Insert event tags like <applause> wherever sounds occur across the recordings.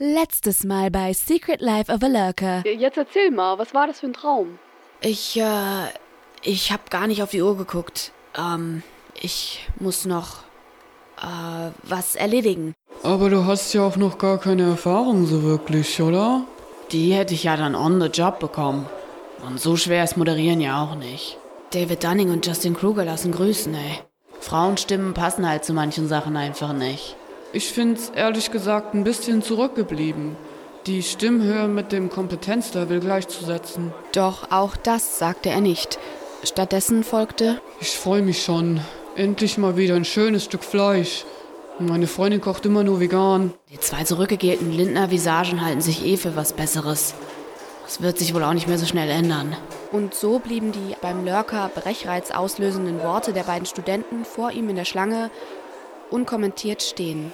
Letztes Mal bei Secret Life of a Lurker. Jetzt erzähl mal, was war das für ein Traum? Ich, äh, ich hab gar nicht auf die Uhr geguckt. Ähm, ich muss noch, äh, was erledigen. Aber du hast ja auch noch gar keine Erfahrung so wirklich, oder? Die hätte ich ja dann on the job bekommen. Und so schwer ist Moderieren ja auch nicht. David Dunning und Justin Kruger lassen grüßen, ey. Frauenstimmen passen halt zu manchen Sachen einfach nicht. Ich find's ehrlich gesagt ein bisschen zurückgeblieben, die Stimmhöhe mit dem Kompetenzlevel gleichzusetzen. Doch auch das sagte er nicht. Stattdessen folgte: Ich freue mich schon. Endlich mal wieder ein schönes Stück Fleisch. Meine Freundin kocht immer nur vegan. Die zwei zurückgegelten Lindner Visagen halten sich eh für was Besseres. Das wird sich wohl auch nicht mehr so schnell ändern. Und so blieben die beim Lurker Brechreiz auslösenden Worte der beiden Studenten vor ihm in der Schlange unkommentiert stehen.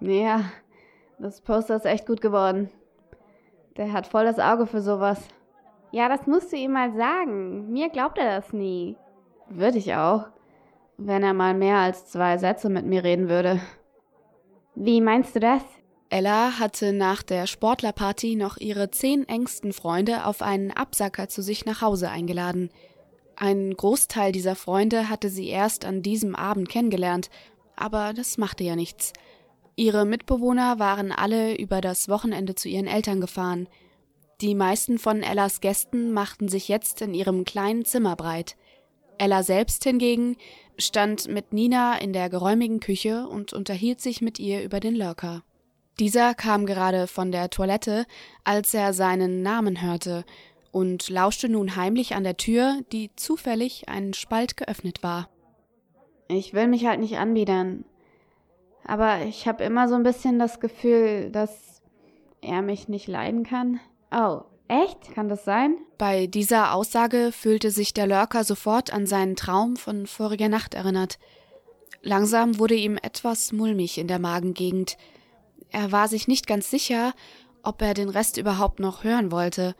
Ja, das Poster ist echt gut geworden. Der hat voll das Auge für sowas. Ja, das musst du ihm mal sagen. Mir glaubt er das nie. Würde ich auch. Wenn er mal mehr als zwei Sätze mit mir reden würde. Wie meinst du das? Ella hatte nach der Sportlerparty noch ihre zehn engsten Freunde auf einen Absacker zu sich nach Hause eingeladen. Ein Großteil dieser Freunde hatte sie erst an diesem Abend kennengelernt, aber das machte ja nichts. Ihre Mitbewohner waren alle über das Wochenende zu ihren Eltern gefahren. Die meisten von Ellas Gästen machten sich jetzt in ihrem kleinen Zimmer breit. Ella selbst hingegen stand mit Nina in der geräumigen Küche und unterhielt sich mit ihr über den Lurker. Dieser kam gerade von der Toilette, als er seinen Namen hörte, und lauschte nun heimlich an der Tür, die zufällig einen Spalt geöffnet war. Ich will mich halt nicht anbiedern. Aber ich habe immer so ein bisschen das Gefühl, dass er mich nicht leiden kann. Oh, echt? Kann das sein? Bei dieser Aussage fühlte sich der Lurker sofort an seinen Traum von voriger Nacht erinnert. Langsam wurde ihm etwas mulmig in der Magengegend. Er war sich nicht ganz sicher, ob er den Rest überhaupt noch hören wollte.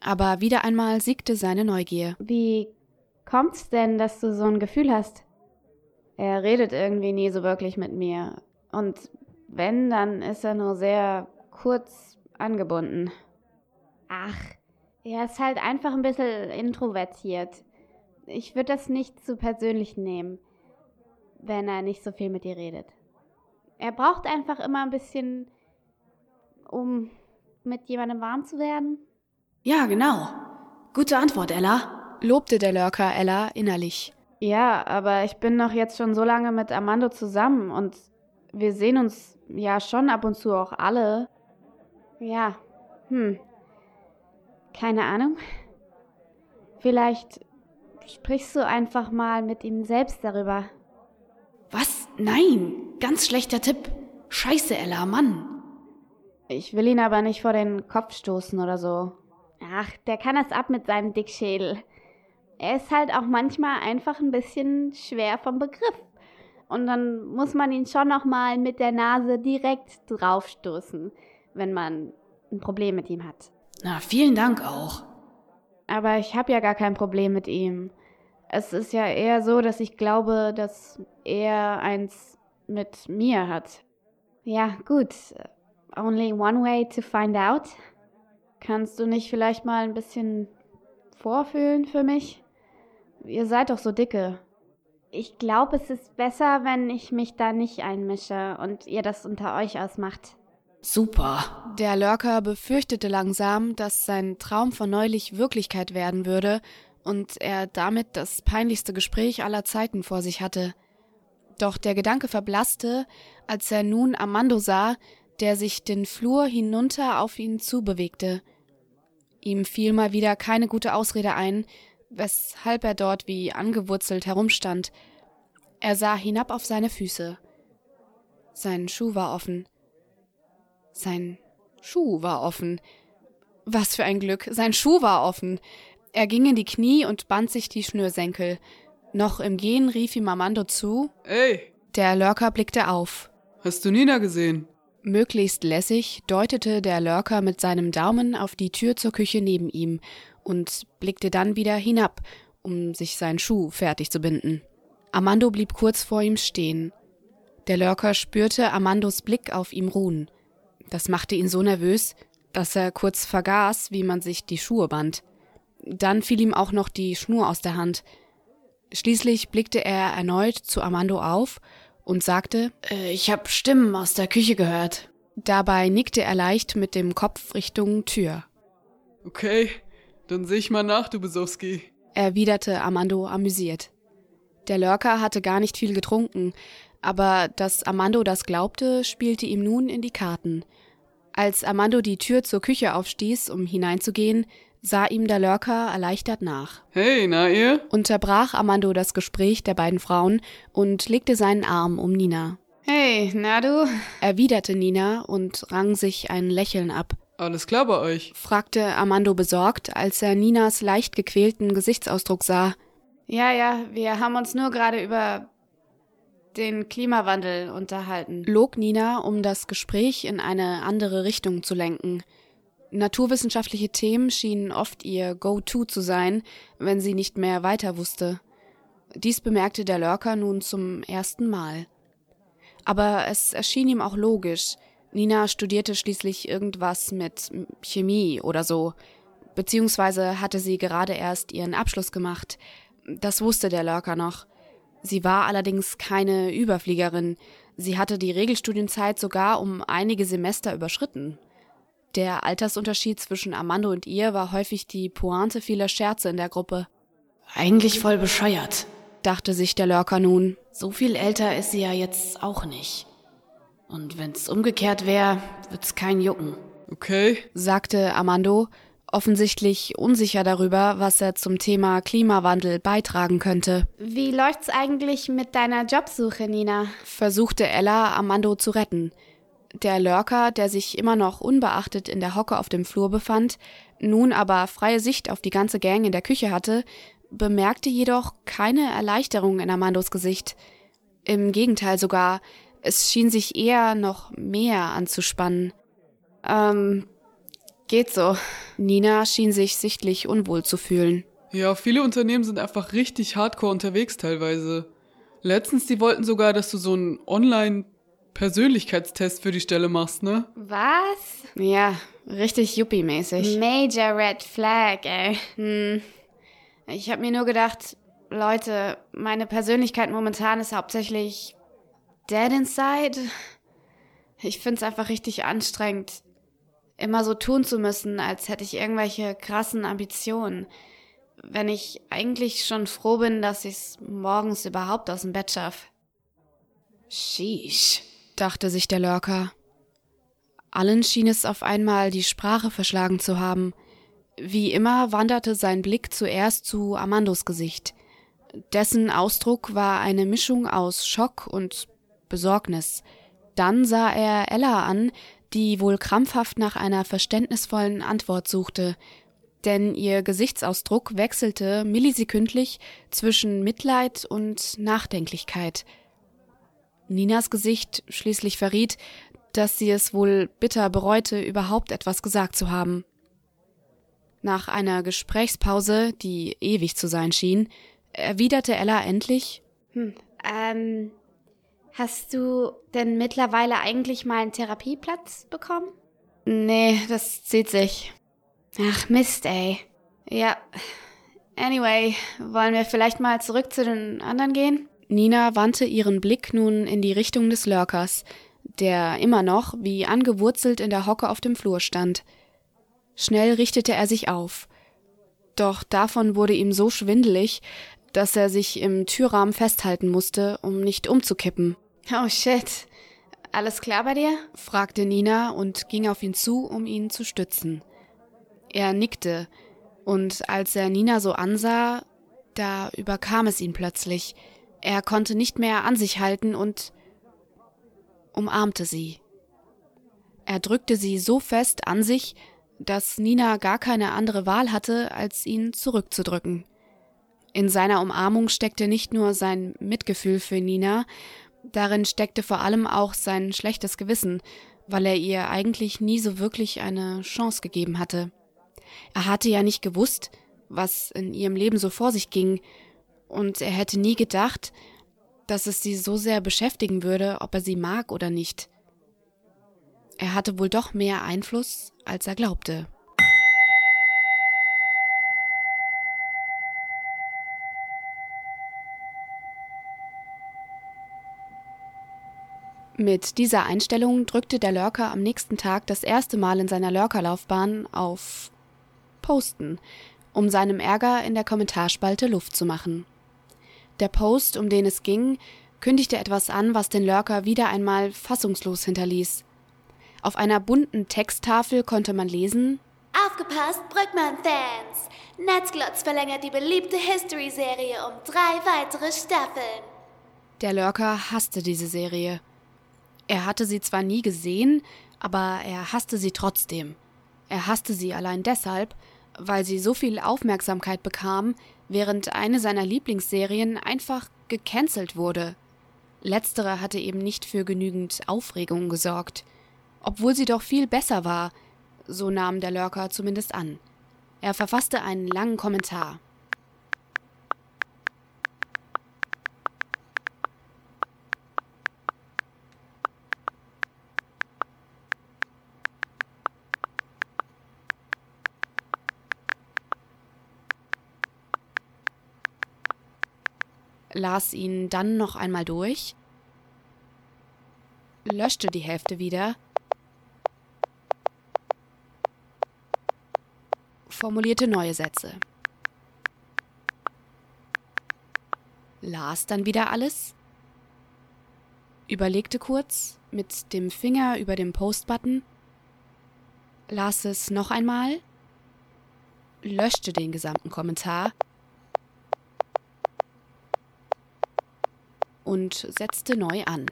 Aber wieder einmal siegte seine Neugier. Wie kommt's denn, dass du so ein Gefühl hast? Er redet irgendwie nie so wirklich mit mir. Und wenn, dann ist er nur sehr kurz angebunden. Ach, er ist halt einfach ein bisschen introvertiert. Ich würde das nicht zu persönlich nehmen, wenn er nicht so viel mit dir redet. Er braucht einfach immer ein bisschen, um mit jemandem warm zu werden. Ja, genau. Gute Antwort, Ella, lobte der Lurker Ella innerlich. Ja, aber ich bin doch jetzt schon so lange mit Armando zusammen und wir sehen uns ja schon ab und zu auch alle. Ja, hm. Keine Ahnung. Vielleicht sprichst du einfach mal mit ihm selbst darüber. Was? Nein, ganz schlechter Tipp. Scheiße, Ella, Mann. Ich will ihn aber nicht vor den Kopf stoßen oder so. Ach, der kann das ab mit seinem Dickschädel. Er ist halt auch manchmal einfach ein bisschen schwer vom Begriff. Und dann muss man ihn schon noch mal mit der Nase direkt draufstoßen, wenn man ein Problem mit ihm hat. Na, vielen Dank auch. Aber ich habe ja gar kein Problem mit ihm. Es ist ja eher so, dass ich glaube, dass er eins mit mir hat. Ja, gut. Only one way to find out. Kannst du nicht vielleicht mal ein bisschen vorfühlen für mich? Ihr seid doch so dicke. Ich glaube, es ist besser, wenn ich mich da nicht einmische und ihr das unter euch ausmacht. Super. Der Lurker befürchtete langsam, dass sein Traum von neulich Wirklichkeit werden würde und er damit das peinlichste Gespräch aller Zeiten vor sich hatte. Doch der Gedanke verblasste, als er nun Armando sah, der sich den Flur hinunter auf ihn zubewegte. Ihm fiel mal wieder keine gute Ausrede ein, weshalb er dort wie angewurzelt herumstand. Er sah hinab auf seine Füße. Sein Schuh war offen. Sein Schuh war offen. Was für ein Glück, sein Schuh war offen. Er ging in die Knie und band sich die Schnürsenkel. Noch im Gehen rief ihm Armando zu. Ey! Der Lurker blickte auf. Hast du Nina gesehen? Möglichst lässig deutete der Lurker mit seinem Daumen auf die Tür zur Küche neben ihm und blickte dann wieder hinab, um sich seinen Schuh fertig zu binden. Amando blieb kurz vor ihm stehen. Der Lurker spürte Amandos Blick auf ihm ruhen. Das machte ihn so nervös, dass er kurz vergaß, wie man sich die Schuhe band. Dann fiel ihm auch noch die Schnur aus der Hand. Schließlich blickte er erneut zu Amando auf und sagte, äh, ich hab Stimmen aus der Küche gehört. Dabei nickte er leicht mit dem Kopf Richtung Tür. Okay, dann seh ich mal nach, du Besowski, erwiderte Amando amüsiert. Der Lurker hatte gar nicht viel getrunken, aber dass Amando das glaubte, spielte ihm nun in die Karten. Als Amando die Tür zur Küche aufstieß, um hineinzugehen, sah ihm der Lurker erleichtert nach. Hey, na ihr? Unterbrach Amando das Gespräch der beiden Frauen und legte seinen Arm um Nina. Hey, na du? erwiderte Nina und rang sich ein Lächeln ab. Alles klar bei euch? fragte Amando besorgt, als er Ninas leicht gequälten Gesichtsausdruck sah. Ja, ja, wir haben uns nur gerade über den Klimawandel unterhalten, log Nina, um das Gespräch in eine andere Richtung zu lenken. Naturwissenschaftliche Themen schienen oft ihr Go-To zu sein, wenn sie nicht mehr weiter wusste. Dies bemerkte der Lurker nun zum ersten Mal. Aber es erschien ihm auch logisch. Nina studierte schließlich irgendwas mit Chemie oder so, beziehungsweise hatte sie gerade erst ihren Abschluss gemacht. Das wusste der Lurker noch. Sie war allerdings keine Überfliegerin. Sie hatte die Regelstudienzeit sogar um einige Semester überschritten. Der Altersunterschied zwischen Amando und ihr war häufig die Pointe vieler Scherze in der Gruppe. Eigentlich voll bescheuert, dachte sich der Lurker nun. So viel älter ist sie ja jetzt auch nicht. Und wenn's umgekehrt wäre, wird's kein Jucken. Okay, sagte Amando, offensichtlich unsicher darüber, was er zum Thema Klimawandel beitragen könnte. Wie läuft's eigentlich mit deiner Jobsuche, Nina? versuchte Ella Amando zu retten. Der Lurker, der sich immer noch unbeachtet in der Hocke auf dem Flur befand, nun aber freie Sicht auf die ganze Gang in der Küche hatte, bemerkte jedoch keine Erleichterung in Amandos Gesicht. Im Gegenteil sogar, es schien sich eher noch mehr anzuspannen. Ähm, Geht so. Nina schien sich sichtlich unwohl zu fühlen. Ja, viele Unternehmen sind einfach richtig hardcore unterwegs teilweise. Letztens, die wollten sogar, dass du so einen Online-Persönlichkeitstest für die Stelle machst, ne? Was? Ja, richtig Yuppie-mäßig. Major Red Flag, ey. Hm. Ich hab mir nur gedacht, Leute, meine Persönlichkeit momentan ist hauptsächlich dead inside. Ich find's einfach richtig anstrengend, immer so tun zu müssen, als hätte ich irgendwelche krassen Ambitionen, wenn ich eigentlich schon froh bin, dass ich's morgens überhaupt aus dem Bett schaff. Sheesh, dachte sich der Lurker. Allen schien es auf einmal die Sprache verschlagen zu haben. Wie immer wanderte sein Blick zuerst zu Amandos Gesicht. Dessen Ausdruck war eine Mischung aus Schock und Besorgnis. Dann sah er Ella an, die wohl krampfhaft nach einer verständnisvollen Antwort suchte, denn ihr Gesichtsausdruck wechselte millisekündlich zwischen Mitleid und Nachdenklichkeit. Ninas Gesicht schließlich verriet, dass sie es wohl bitter bereute, überhaupt etwas gesagt zu haben. Nach einer Gesprächspause, die ewig zu sein schien, erwiderte Ella endlich Hm, ähm, Hast du denn mittlerweile eigentlich mal einen Therapieplatz bekommen? Nee, das zieht sich. Ach Mist, ey. Ja. Anyway, wollen wir vielleicht mal zurück zu den anderen gehen? Nina wandte ihren Blick nun in die Richtung des Lurkers, der immer noch wie angewurzelt in der Hocke auf dem Flur stand. Schnell richtete er sich auf. Doch davon wurde ihm so schwindelig, dass er sich im Türrahmen festhalten musste, um nicht umzukippen. Oh shit. Alles klar bei dir? fragte Nina und ging auf ihn zu, um ihn zu stützen. Er nickte, und als er Nina so ansah, da überkam es ihn plötzlich. Er konnte nicht mehr an sich halten und umarmte sie. Er drückte sie so fest an sich, dass Nina gar keine andere Wahl hatte, als ihn zurückzudrücken. In seiner Umarmung steckte nicht nur sein Mitgefühl für Nina, Darin steckte vor allem auch sein schlechtes Gewissen, weil er ihr eigentlich nie so wirklich eine Chance gegeben hatte. Er hatte ja nicht gewusst, was in ihrem Leben so vor sich ging, und er hätte nie gedacht, dass es sie so sehr beschäftigen würde, ob er sie mag oder nicht. Er hatte wohl doch mehr Einfluss, als er glaubte. Mit dieser Einstellung drückte der Lurker am nächsten Tag das erste Mal in seiner Lurkerlaufbahn auf Posten, um seinem Ärger in der Kommentarspalte Luft zu machen. Der Post, um den es ging, kündigte etwas an, was den Lurker wieder einmal fassungslos hinterließ. Auf einer bunten Texttafel konnte man lesen Aufgepasst, Brückmann-Fans! Netzglotz verlängert die beliebte History-Serie um drei weitere Staffeln. Der Lurker hasste diese Serie. Er hatte sie zwar nie gesehen, aber er hasste sie trotzdem. Er hasste sie allein deshalb, weil sie so viel Aufmerksamkeit bekam, während eine seiner Lieblingsserien einfach gecancelt wurde. Letztere hatte eben nicht für genügend Aufregung gesorgt, obwohl sie doch viel besser war, so nahm der Lurker zumindest an. Er verfasste einen langen Kommentar. Las ihn dann noch einmal durch, löschte die Hälfte wieder, formulierte neue Sätze, las dann wieder alles, überlegte kurz mit dem Finger über dem Post-Button, las es noch einmal, löschte den gesamten Kommentar, und setzte neu an.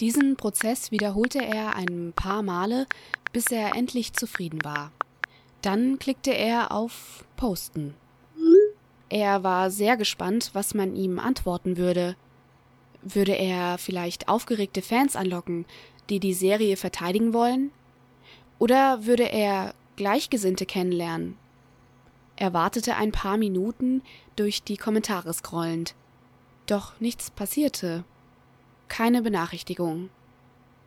Diesen Prozess wiederholte er ein paar Male, bis er endlich zufrieden war. Dann klickte er auf Posten. Er war sehr gespannt, was man ihm antworten würde. Würde er vielleicht aufgeregte Fans anlocken, die die Serie verteidigen wollen? Oder würde er Gleichgesinnte kennenlernen? Er wartete ein paar Minuten durch die Kommentare scrollend. Doch nichts passierte. Keine Benachrichtigung.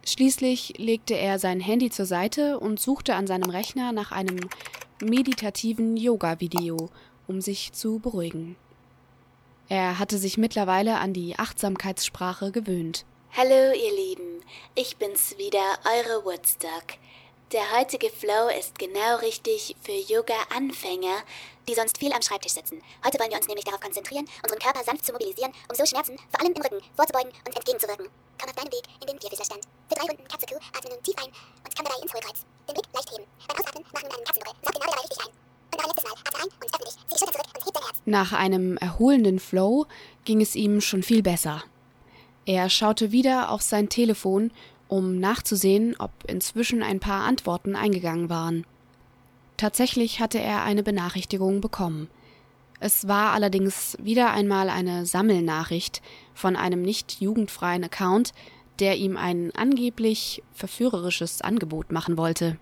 Schließlich legte er sein Handy zur Seite und suchte an seinem Rechner nach einem meditativen Yoga-Video, um sich zu beruhigen. Er hatte sich mittlerweile an die Achtsamkeitssprache gewöhnt. Hallo ihr Lieben, ich bin's wieder, eure Woodstock. Der heutige Flow ist genau richtig für Yoga-Anfänger, die sonst viel am Schreibtisch sitzen. Heute wollen wir uns nämlich darauf konzentrieren, unseren Körper sanft zu mobilisieren, um so Schmerzen, vor allem im Rücken, vorzubeugen und entgegenzuwirken. Komm auf deinem Weg in den Vierfüßlerstand. Für drei Runden Katze Kuh atme nun tief ein und komm dabei ins Hohlkreuz. Den Blick leicht heben. Beim Ausatmen mach nun einen Katzenbuckel. Sag genau dabei richtig ein. Und noch ein letztes Mal. Atme ein und öffne dich. Zieh die Schulter zurück und heb dein Herz. Nach einem erholenden Flow ging es ihm schon viel besser. Er schaute wieder auf sein Telefon um nachzusehen, ob inzwischen ein paar Antworten eingegangen waren. Tatsächlich hatte er eine Benachrichtigung bekommen. Es war allerdings wieder einmal eine Sammelnachricht von einem nicht jugendfreien Account, der ihm ein angeblich verführerisches Angebot machen wollte.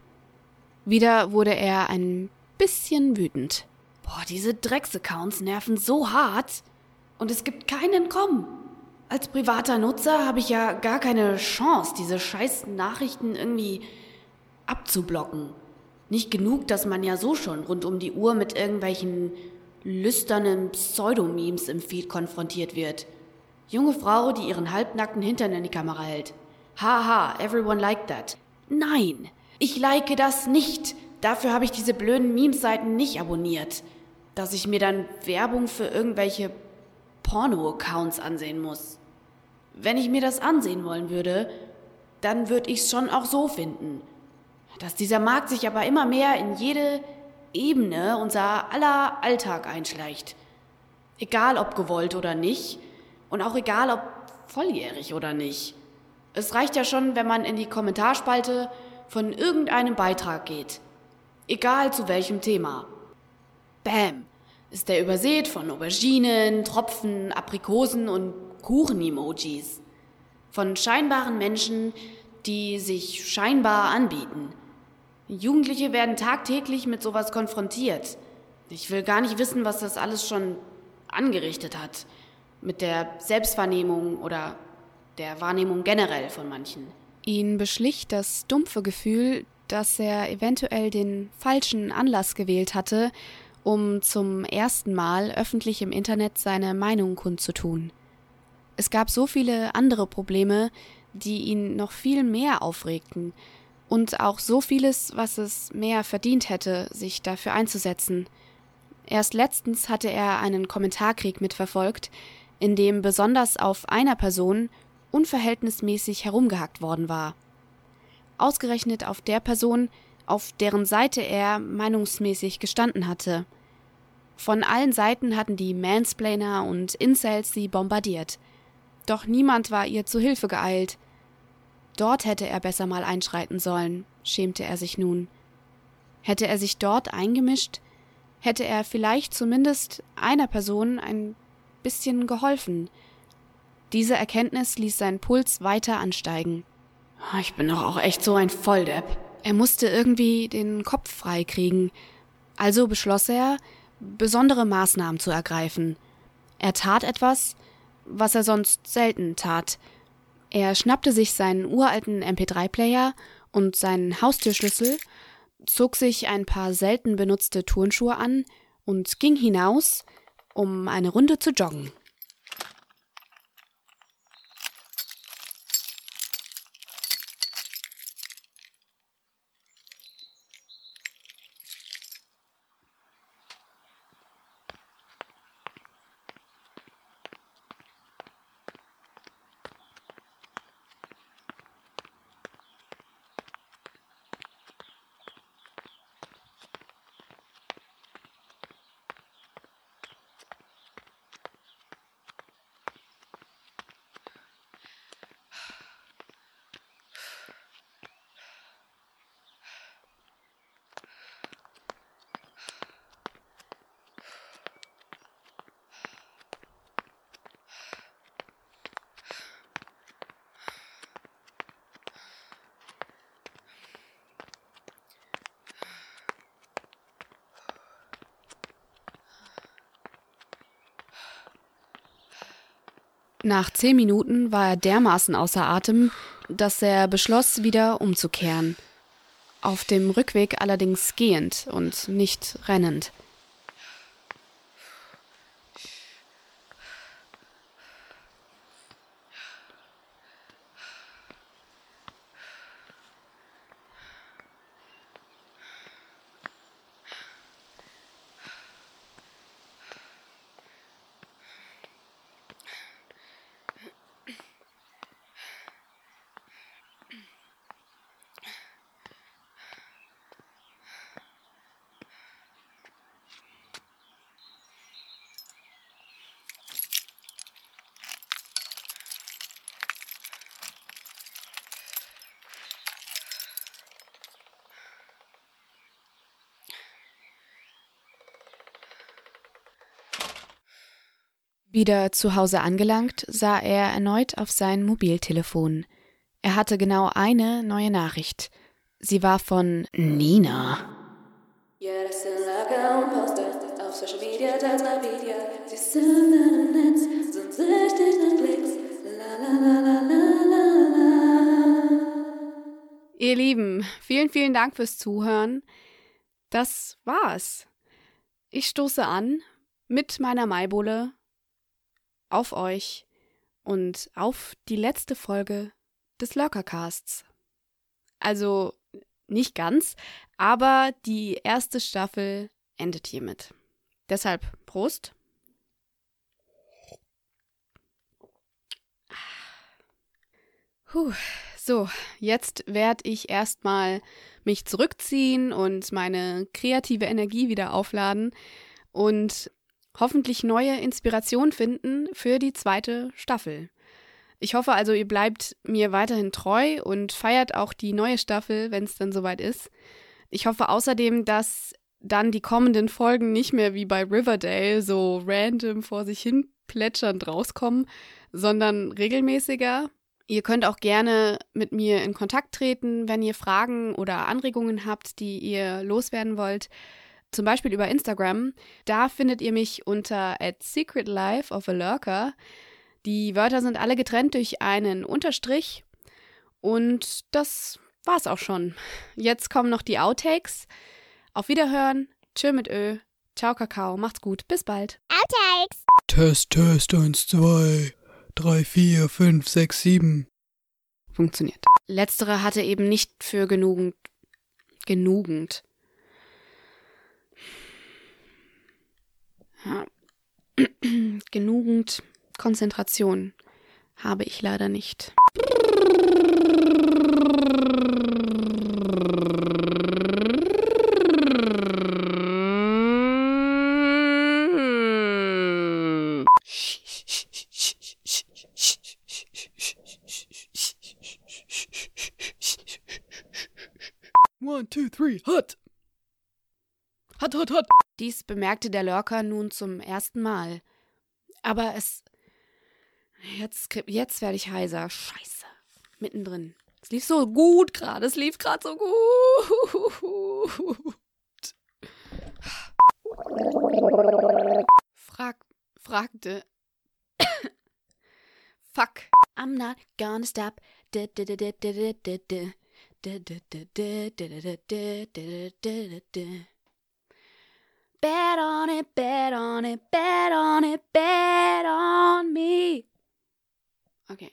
Wieder wurde er ein bisschen wütend. Boah, diese Drecksaccounts nerven so hart und es gibt keinen Entkommen. Als privater Nutzer habe ich ja gar keine Chance, diese scheiß Nachrichten irgendwie abzublocken. Nicht genug, dass man ja so schon rund um die Uhr mit irgendwelchen lüsternen Pseudomemes im Feed konfrontiert wird. Junge Frau, die ihren halbnackten Hintern in die Kamera hält. Haha, everyone liked that. Nein, ich like das nicht. Dafür habe ich diese blöden Memeseiten nicht abonniert. Dass ich mir dann Werbung für irgendwelche Porno-Accounts ansehen muss. Wenn ich mir das ansehen wollen würde, dann würde ich es schon auch so finden. Dass dieser Markt sich aber immer mehr in jede Ebene unser aller Alltag einschleicht. Egal ob gewollt oder nicht und auch egal ob volljährig oder nicht. Es reicht ja schon, wenn man in die Kommentarspalte von irgendeinem Beitrag geht. Egal zu welchem Thema. Bäm, ist der übersät von Auberginen, Tropfen, Aprikosen und Kuchen-Emojis. Von scheinbaren Menschen, die sich scheinbar anbieten. Jugendliche werden tagtäglich mit sowas konfrontiert. Ich will gar nicht wissen, was das alles schon angerichtet hat. Mit der Selbstwahrnehmung oder der Wahrnehmung generell von manchen. Ihn beschlich das dumpfe Gefühl, dass er eventuell den falschen Anlass gewählt hatte, um zum ersten Mal öffentlich im Internet seine Meinung kundzutun. Es gab so viele andere Probleme, die ihn noch viel mehr aufregten, und auch so vieles, was es mehr verdient hätte, sich dafür einzusetzen. Erst letztens hatte er einen Kommentarkrieg mitverfolgt, in dem besonders auf einer Person unverhältnismäßig herumgehackt worden war. Ausgerechnet auf der Person, auf deren Seite er meinungsmäßig gestanden hatte. Von allen Seiten hatten die Mansplainer und Incels sie bombardiert. Doch niemand war ihr zu Hilfe geeilt. Dort hätte er besser mal einschreiten sollen, schämte er sich nun. Hätte er sich dort eingemischt, hätte er vielleicht zumindest einer Person ein bisschen geholfen. Diese Erkenntnis ließ seinen Puls weiter ansteigen. Ich bin doch auch echt so ein Volldepp. Er musste irgendwie den Kopf frei kriegen. Also beschloss er, besondere Maßnahmen zu ergreifen. Er tat etwas, was er sonst selten tat, er schnappte sich seinen uralten MP3-Player und seinen Haustürschlüssel, zog sich ein paar selten benutzte Turnschuhe an und ging hinaus, um eine Runde zu joggen. Nach zehn Minuten war er dermaßen außer Atem, dass er beschloss, wieder umzukehren. Auf dem Rückweg allerdings gehend und nicht rennend. Wieder zu Hause angelangt, sah er erneut auf sein Mobiltelefon. Er hatte genau eine neue Nachricht. Sie war von Nina. Ja, das sind Lager und Poster. Auf Social Media, das mal Video. Sie sind im Netz, sind süchtig nach Klicks. La la la la la la la. Ihr Lieben, vielen, vielen Dank fürs Zuhören. Das war's. Ich stoße an mit meiner Maibulle auf euch und auf die letzte Folge des Lurkercasts. Also nicht ganz, aber die erste Staffel endet hiermit. Deshalb Prost. Puh, so, jetzt werde ich erstmal mich zurückziehen und meine kreative Energie wieder aufladen und hoffentlich neue Inspiration finden für die zweite Staffel. Ich hoffe also, ihr bleibt mir weiterhin treu und feiert auch die neue Staffel, wenn es dann soweit ist. Ich hoffe außerdem, dass dann die kommenden Folgen nicht mehr wie bei Riverdale so random vor sich hin plätschernd rauskommen, sondern regelmäßiger. Ihr könnt auch gerne mit mir in Kontakt treten, wenn ihr Fragen oder Anregungen habt, die ihr loswerden wollt. Zum Beispiel über Instagram. Da findet ihr mich unter at Secret Life of a Lurker. Die Wörter sind alle getrennt durch einen Unterstrich. Und das war's auch schon. Jetzt kommen noch die Outtakes. Auf Wiederhören. Tschö mit Ö. Ciao, Kakao. Macht's gut. Bis bald. Outtakes! Test, Test, 1, 2, 3, 4, 5, 6, 7. Funktioniert. Letztere hatte eben nicht für genugend. genugend. Ja. <clears throat> genugend Konzentration habe ich leider nicht. Dies bemerkte der Lurker nun zum ersten Mal. Aber es. Jetzt, jetzt werde ich heiser. Scheiße. Mittendrin. Es lief so gut gerade. Es lief gerade so gut. Frag, fragte. Fuck. I'm not gonna stop. Bet on it, bet on it, bet on it, bet on me. Okay.